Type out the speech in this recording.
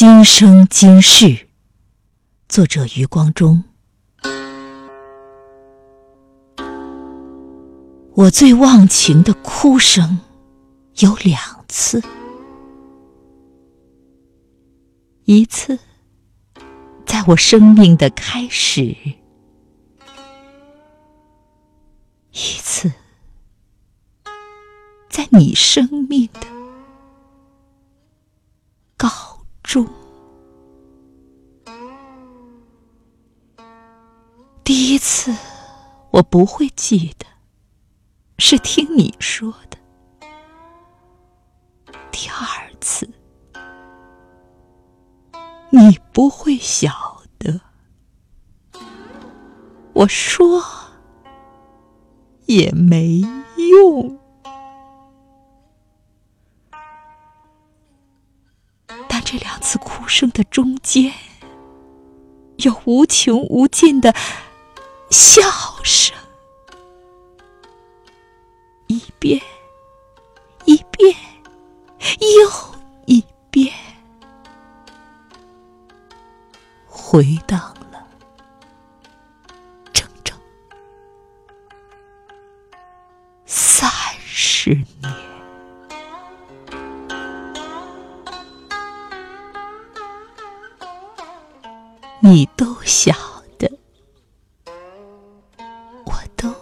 今生今世，作者余光中。我最忘情的哭声有两次，一次在我生命的开始，一次在你生命的中，第一次我不会记得，是听你说的；第二次，你不会晓得，我说也没用。这两次哭声的中间，有无穷无尽的笑声，一遍一遍又一遍，回荡了整整三十年。你都晓得。我都